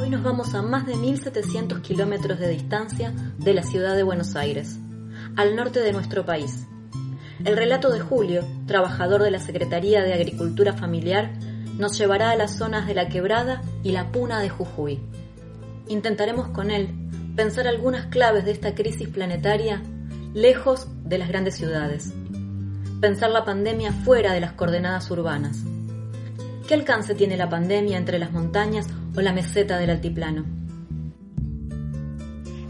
Hoy nos vamos a más de 1.700 kilómetros de distancia de la ciudad de Buenos Aires, al norte de nuestro país. El relato de Julio, trabajador de la Secretaría de Agricultura Familiar, nos llevará a las zonas de la Quebrada y la Puna de Jujuy. Intentaremos con él pensar algunas claves de esta crisis planetaria lejos de las grandes ciudades. Pensar la pandemia fuera de las coordenadas urbanas. ¿Qué alcance tiene la pandemia entre las montañas la meseta del altiplano?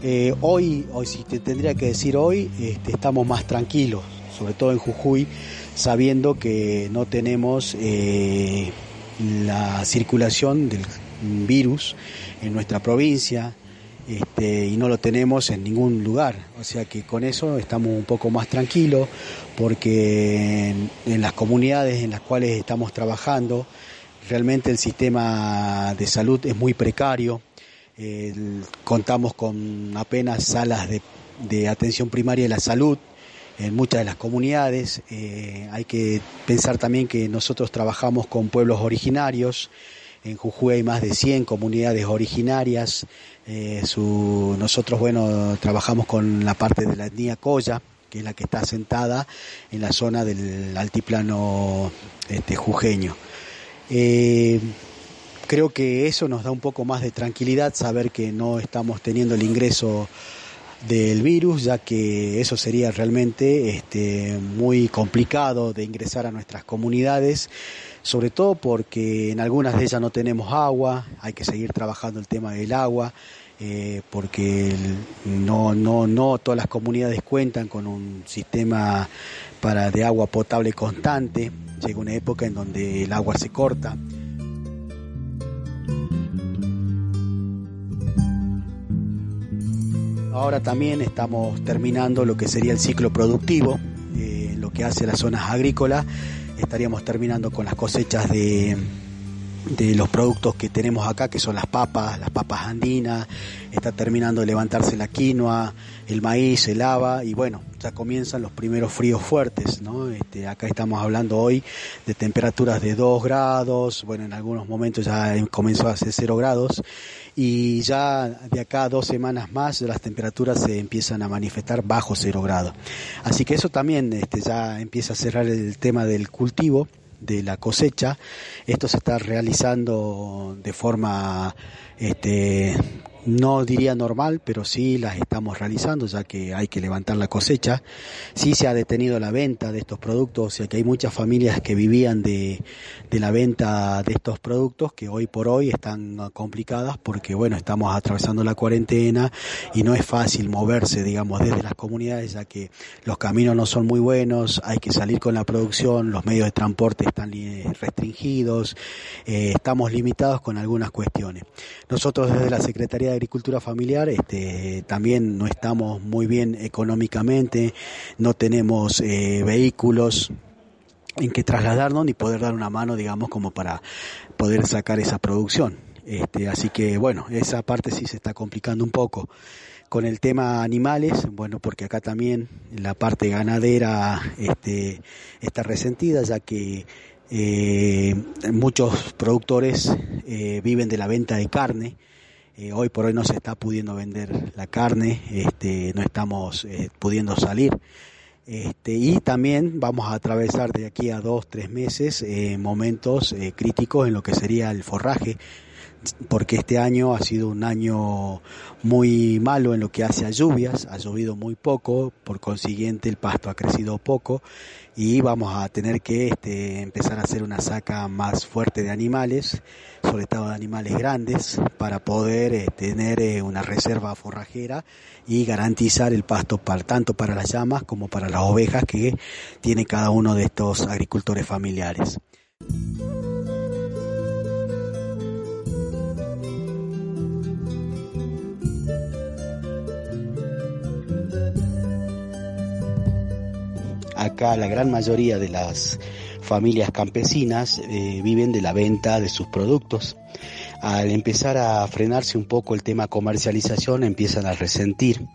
Eh, hoy, hoy, si te tendría que decir hoy, este, estamos más tranquilos, sobre todo en Jujuy, sabiendo que no tenemos eh, la circulación del virus en nuestra provincia, este, y no lo tenemos en ningún lugar. O sea que con eso estamos un poco más tranquilos porque en, las comunidades en las cuales estamos trabajando realmente el sistema de salud es muy precario. contamos con apenas salas de, atención primaria de la salud en muchas de las comunidades. Eh, hay que pensar también que nosotros trabajamos con pueblos originarios. En Jujuy hay más de 100 comunidades originarias. Eh, nosotros, bueno, trabajamos con la parte de la etnia Coya, que es la que está asentada en la zona del altiplano este, jujeño. Eh, creo que eso nos da un poco más de tranquilidad, saber que no estamos teniendo el ingreso del virus, ya que eso sería realmente este, muy complicado de ingresar a nuestras comunidades, sobre todo porque en algunas de ellas no tenemos agua, hay que seguir trabajando el tema del agua, eh, porque no, no, no todas las comunidades cuentan con un sistema para de agua potable constante, llega una época en donde el agua se corta. Ahora también estamos terminando lo que sería el ciclo productivo, eh, lo que hace las zonas agrícolas. Estaríamos terminando con las cosechas de, de los productos que tenemos acá, que son las papas, las papas andinas, está terminando de levantarse la quinoa, el maíz, el haba, y bueno, ya comienzan los primeros fríos fuertes, ¿no? Este, acá estamos hablando hoy de temperaturas de 2 grados, bueno, en algunos momentos ya comenzó a ser 0 grados, y ya de acá a dos semanas más las temperaturas se empiezan a manifestar bajo 0 grados. Así que eso también este, ya empieza a cerrar el tema del cultivo de la cosecha. Esto se está realizando de forma este, no diría normal, pero sí las estamos realizando ya que hay que levantar la cosecha. Sí se ha detenido la venta de estos productos, o sea que hay muchas familias que vivían de, de la venta de estos productos que hoy por hoy están complicadas porque bueno, estamos atravesando la cuarentena y no es fácil moverse, digamos, desde las comunidades ya que los caminos no son muy buenos, hay que salir con la producción, los medios de transporte están restringidos, eh, estamos limitados con algunas cuestiones. Nosotros desde la Secretaría de Agricultura Familiar este, también no estamos muy bien económicamente, no tenemos eh, vehículos en que trasladarnos ni poder dar una mano, digamos, como para poder sacar esa producción. Este, así que bueno, esa parte sí se está complicando un poco. Con el tema animales, bueno, porque acá también la parte ganadera este, está resentida, ya que eh, muchos productores eh, viven de la venta de carne eh, hoy por hoy no se está pudiendo vender la carne, este, no estamos eh, pudiendo salir. Este, y también vamos a atravesar de aquí a dos, tres meses eh, momentos críticos en lo que sería el forraje, porque este año ha sido un año muy malo en lo que hace a lluvias, ha llovido muy poco, por consiguiente el pasto ha crecido poco y vamos a tener que este, empezar a hacer una saca más fuerte de animales, sobre todo de animales grandes, para poder eh, tener eh, una reserva forrajera y garantizar el pasto para, tanto para las llamas como para las ovejas que tiene cada uno de estos agricultores familiares. Acá la gran mayoría de las familias campesinas eh, viven de la venta de sus productos. Al empezar a frenarse un poco el tema comercialización empiezan a resentir.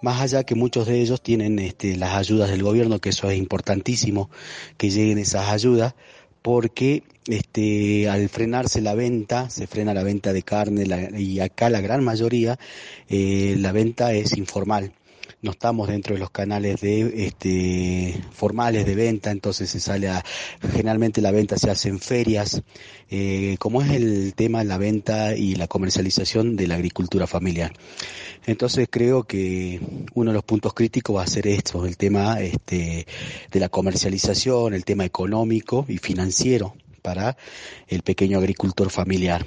Más allá que muchos de ellos tienen este, las ayudas del gobierno, que eso es importantísimo, que lleguen esas ayudas, porque este, al frenarse la venta, se frena la venta de carne y acá la gran mayoría eh, la venta es informal no estamos dentro de los canales de este formales de venta, entonces se sale a, generalmente la venta se hace en ferias, eh, como es el tema de la venta y la comercialización de la agricultura familiar. Entonces creo que uno de los puntos críticos va a ser esto, el tema este, de la comercialización, el tema económico y financiero para el pequeño agricultor familiar.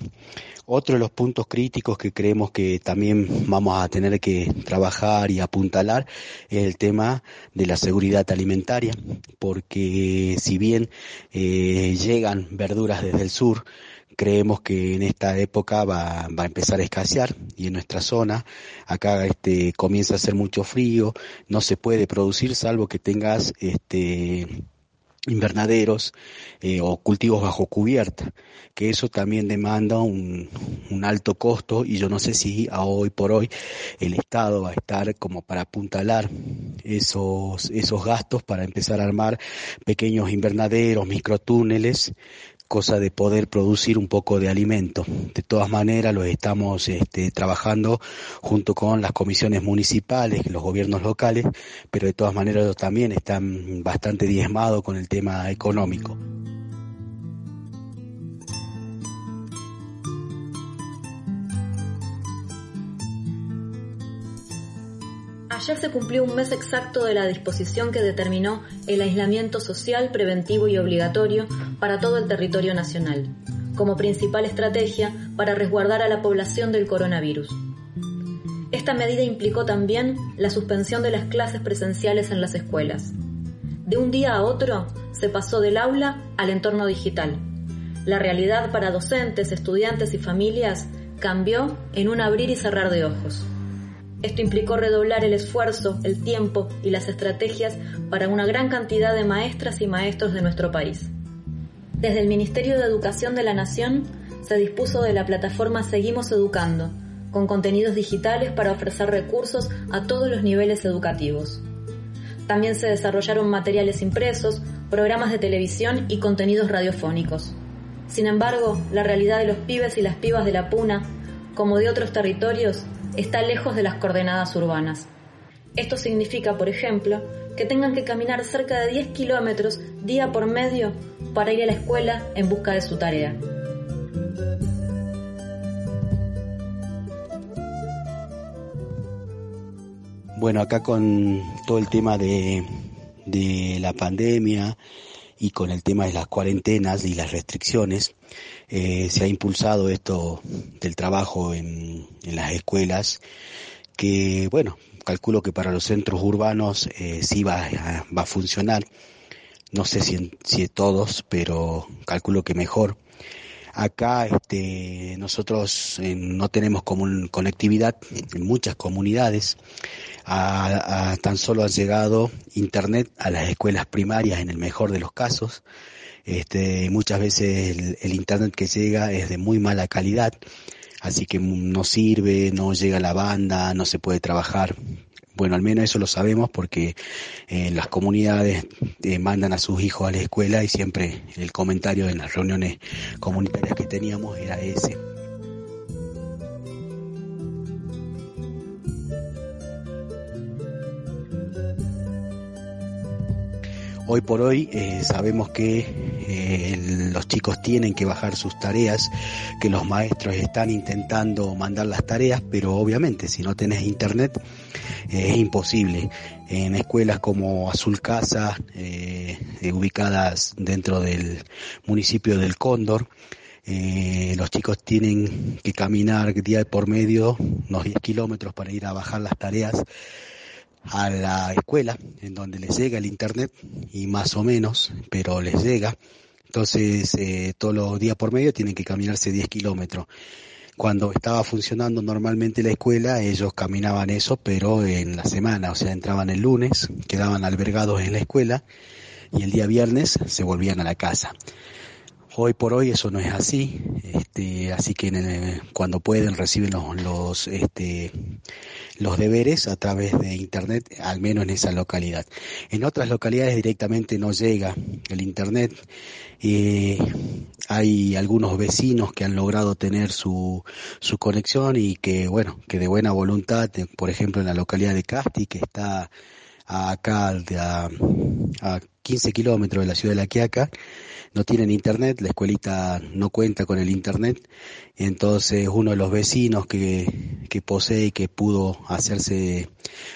Otro de los puntos críticos que creemos que también vamos a tener que trabajar y apuntalar es el tema de la seguridad alimentaria, porque si bien eh, llegan verduras desde el sur, creemos que en esta época va, va, a empezar a escasear y en nuestra zona acá este comienza a hacer mucho frío, no se puede producir salvo que tengas este invernaderos eh, o cultivos bajo cubierta, que eso también demanda un, un, alto costo y yo no sé si a hoy por hoy el Estado va a estar como para apuntalar esos, esos gastos para empezar a armar pequeños invernaderos, microtúneles cosa de poder producir un poco de alimento. De todas maneras, lo estamos este, trabajando junto con las comisiones municipales, los gobiernos locales, pero de todas maneras también están bastante diezmados con el tema económico. Ayer se cumplió un mes exacto de la disposición que determinó el aislamiento social, preventivo y obligatorio para todo el territorio nacional, como principal estrategia para resguardar a la población del coronavirus. Esta medida implicó también la suspensión de las clases presenciales en las escuelas. De un día a otro se pasó del aula al entorno digital. La realidad para docentes, estudiantes y familias cambió en un abrir y cerrar de ojos. Esto implicó redoblar el esfuerzo, el tiempo y las estrategias para una gran cantidad de maestras y maestros de nuestro país. Desde el Ministerio de Educación de la Nación se dispuso de la plataforma Seguimos Educando, con contenidos digitales para ofrecer recursos a todos los niveles educativos. También se desarrollaron materiales impresos, programas de televisión y contenidos radiofónicos. Sin embargo, la realidad de los pibes y las pibas de la Puna, como de otros territorios, está lejos de las coordenadas urbanas. Esto significa, por ejemplo, que tengan que caminar cerca de 10 kilómetros día por medio para ir a la escuela en busca de su tarea. Bueno, acá con todo el tema de, de la pandemia y con el tema de las cuarentenas y las restricciones, eh, se ha impulsado esto del trabajo en, las escuelas, que bueno, calculo que para los centros urbanos eh, sí va, va, a funcionar, no sé si, si todos, pero calculo que mejor. Acá este, nosotros eh, no tenemos conectividad en muchas comunidades. A, tan solo ha llegado Internet a las escuelas primarias en el mejor de los casos. Este, muchas veces el, internet que llega es de muy mala calidad, así que no sirve, no llega la banda, no se puede trabajar. Bueno, al menos eso lo sabemos porque eh, las comunidades eh, mandan a sus hijos a la escuela y siempre el comentario en las reuniones comunitarias que teníamos era ese. Hoy por hoy eh, sabemos que eh, los chicos tienen que bajar sus tareas, que los maestros están intentando mandar las tareas, pero obviamente si no tenés internet eh, es imposible. En escuelas como Azul Casa, ubicadas dentro del municipio del Cóndor, los chicos tienen que caminar día por medio unos 10 kilómetros para ir a bajar las tareas a la escuela, en donde les llega el internet, y más o menos, pero les llega. Entonces, eh, todos los días por medio tienen que caminarse 10 kilómetros. Cuando estaba funcionando normalmente la escuela, ellos caminaban eso, pero en la semana, o sea, entraban el lunes, quedaban albergados en la escuela, y el día viernes se volvían a la casa. Hoy por hoy eso no es así, este, así que cuando pueden reciben los, los este, los deberes a través de Internet, al menos en esa localidad. En otras localidades directamente no llega el Internet. Eh, hay algunos vecinos que han logrado tener su, su conexión y que, bueno, que de buena voluntad, por ejemplo, en la localidad de Casti, que está acá a, a 15 kilómetros de la ciudad de La Quiaca, no tienen internet, la escuelita no cuenta con el internet, entonces uno de los vecinos que, que posee y que pudo hacerse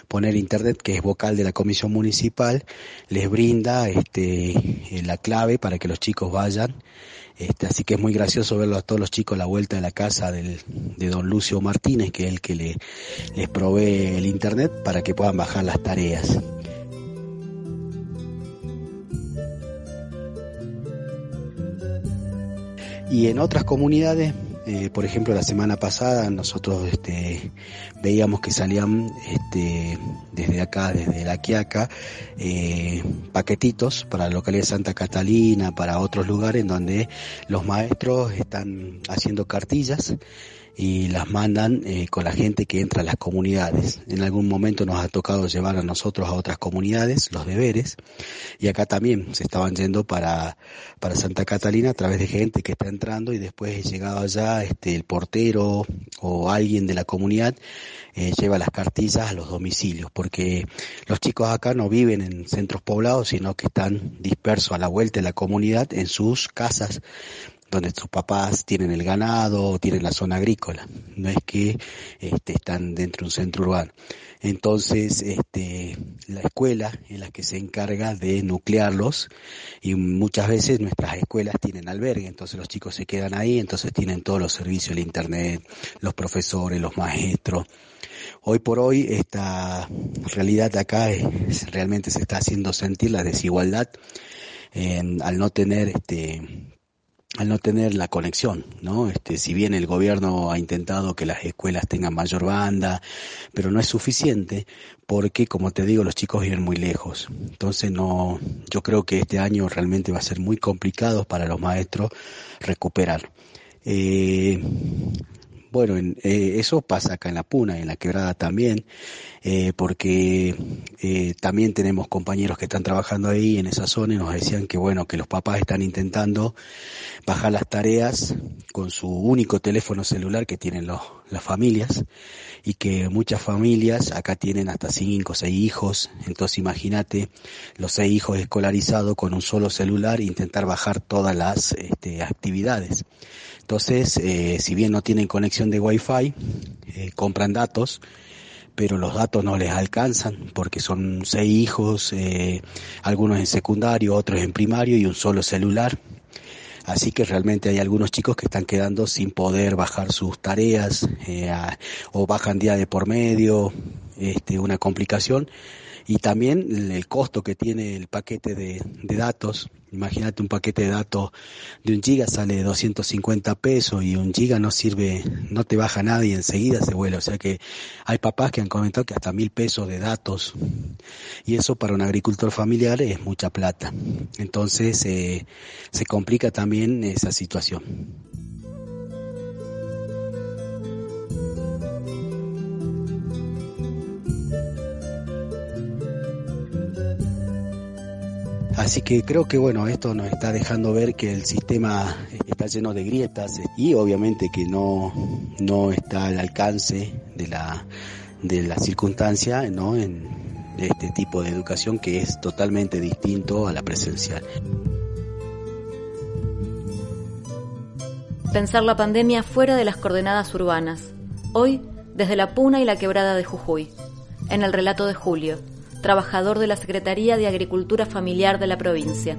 poner internet, que es vocal de la comisión municipal, les brinda este, la clave para que los chicos vayan. Este, así que es muy gracioso verlo a todos los chicos a la vuelta de la casa del, de don Lucio Martínez, que es el que le, les provee el internet para que puedan bajar las tareas. Y en otras comunidades, eh, por ejemplo, la semana pasada nosotros este, veíamos que salían este, desde acá, desde La Quiaca, eh, paquetitos para la localidad de Santa Catalina, para otros lugares donde los maestros están haciendo cartillas y las mandan eh, con la gente que entra a las comunidades. En algún momento nos ha tocado llevar a nosotros a otras comunidades los deberes y acá también se estaban yendo para, para Santa Catalina a través de gente que está entrando y después llegado allá este, el portero o alguien de la comunidad eh, lleva las cartillas a los domicilios porque los chicos acá no viven en centros poblados sino que están dispersos a la vuelta de la comunidad en sus casas donde sus papás tienen el ganado o tienen la zona agrícola, no es que este, están dentro de un centro urbano. Entonces, este, la escuela es la que se encarga de nuclearlos y muchas veces nuestras escuelas tienen albergue, entonces los chicos se quedan ahí, entonces tienen todos los servicios, el internet, los profesores, los maestros. Hoy por hoy esta realidad de acá es, realmente se está haciendo sentir la desigualdad al no tener este al no tener la conexión, ¿no? Este, si bien el gobierno ha intentado que las escuelas tengan mayor banda, pero no es suficiente porque, como te digo, los chicos viven muy lejos. Entonces no, yo creo que este año realmente va a ser muy complicado para los maestros recuperar. Eh, bueno, eh, eso pasa acá en la Puna, en la Quebrada también, eh, porque eh, también tenemos compañeros que están trabajando ahí en esa zona y nos decían que bueno, que los papás están intentando bajar las tareas con su único teléfono celular que tienen los, las familias y que muchas familias acá tienen hasta cinco o seis hijos, entonces imagínate los seis hijos escolarizados con un solo celular e intentar bajar todas las este, actividades. Entonces, eh, si bien no tienen conexión de Wi-Fi, eh, compran datos, pero los datos no les alcanzan porque son seis hijos, eh, algunos en secundario, otros en primario y un solo celular. Así que realmente hay algunos chicos que están quedando sin poder bajar sus tareas o bajan día de por medio, este, una complicación y también el costo que tiene el paquete de, datos. Imagínate un paquete de datos de un giga sale 250 pesos y un giga no sirve, no te baja nada y enseguida se vuela. O sea que hay papás que han comentado que hasta mil pesos de datos y eso para un agricultor familiar es mucha plata. Entonces eh, se complica también esa situación. Así que creo que bueno, esto nos está dejando ver que el sistema está lleno de grietas y obviamente que no, no está al alcance de la, de circunstancia ¿no? en este tipo de educación que es totalmente distinto a la presencial. Pensar la pandemia fuera de las coordenadas urbanas. Hoy, desde la Puna y la Quebrada de Jujuy. En el relato de Julio trabajador de la Secretaría de Agricultura Familiar de la provincia.